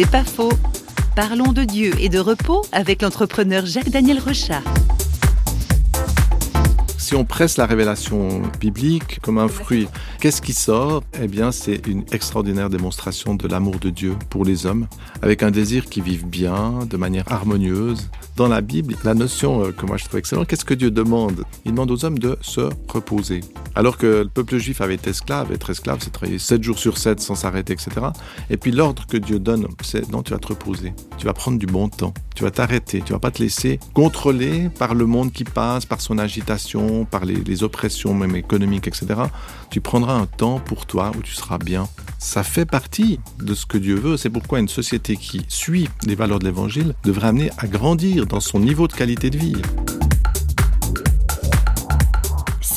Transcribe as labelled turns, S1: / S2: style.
S1: C'est pas faux. Parlons de Dieu et de repos avec l'entrepreneur Jacques-Daniel Rochat.
S2: Si on presse la révélation biblique comme un fruit, qu'est-ce qui sort? Eh bien, c'est une extraordinaire démonstration de l'amour de Dieu pour les hommes, avec un désir qui vive bien, de manière harmonieuse. Dans la Bible, la notion euh, que moi je trouve excellente, qu'est-ce que Dieu demande? Il demande aux hommes de se reposer. Alors que le peuple juif avait été esclave, être esclave, c'est travailler 7 jours sur 7 sans s'arrêter, etc. Et puis l'ordre que Dieu donne, c'est non, tu vas te reposer, tu vas prendre du bon temps, tu vas t'arrêter, tu vas pas te laisser contrôler par le monde qui passe, par son agitation, par les, les oppressions même économiques, etc. Tu prendras un temps pour toi où tu seras bien. Ça fait partie de ce que Dieu veut. C'est pourquoi une société qui suit les valeurs de l'Évangile devrait amener à grandir dans son niveau de qualité de vie.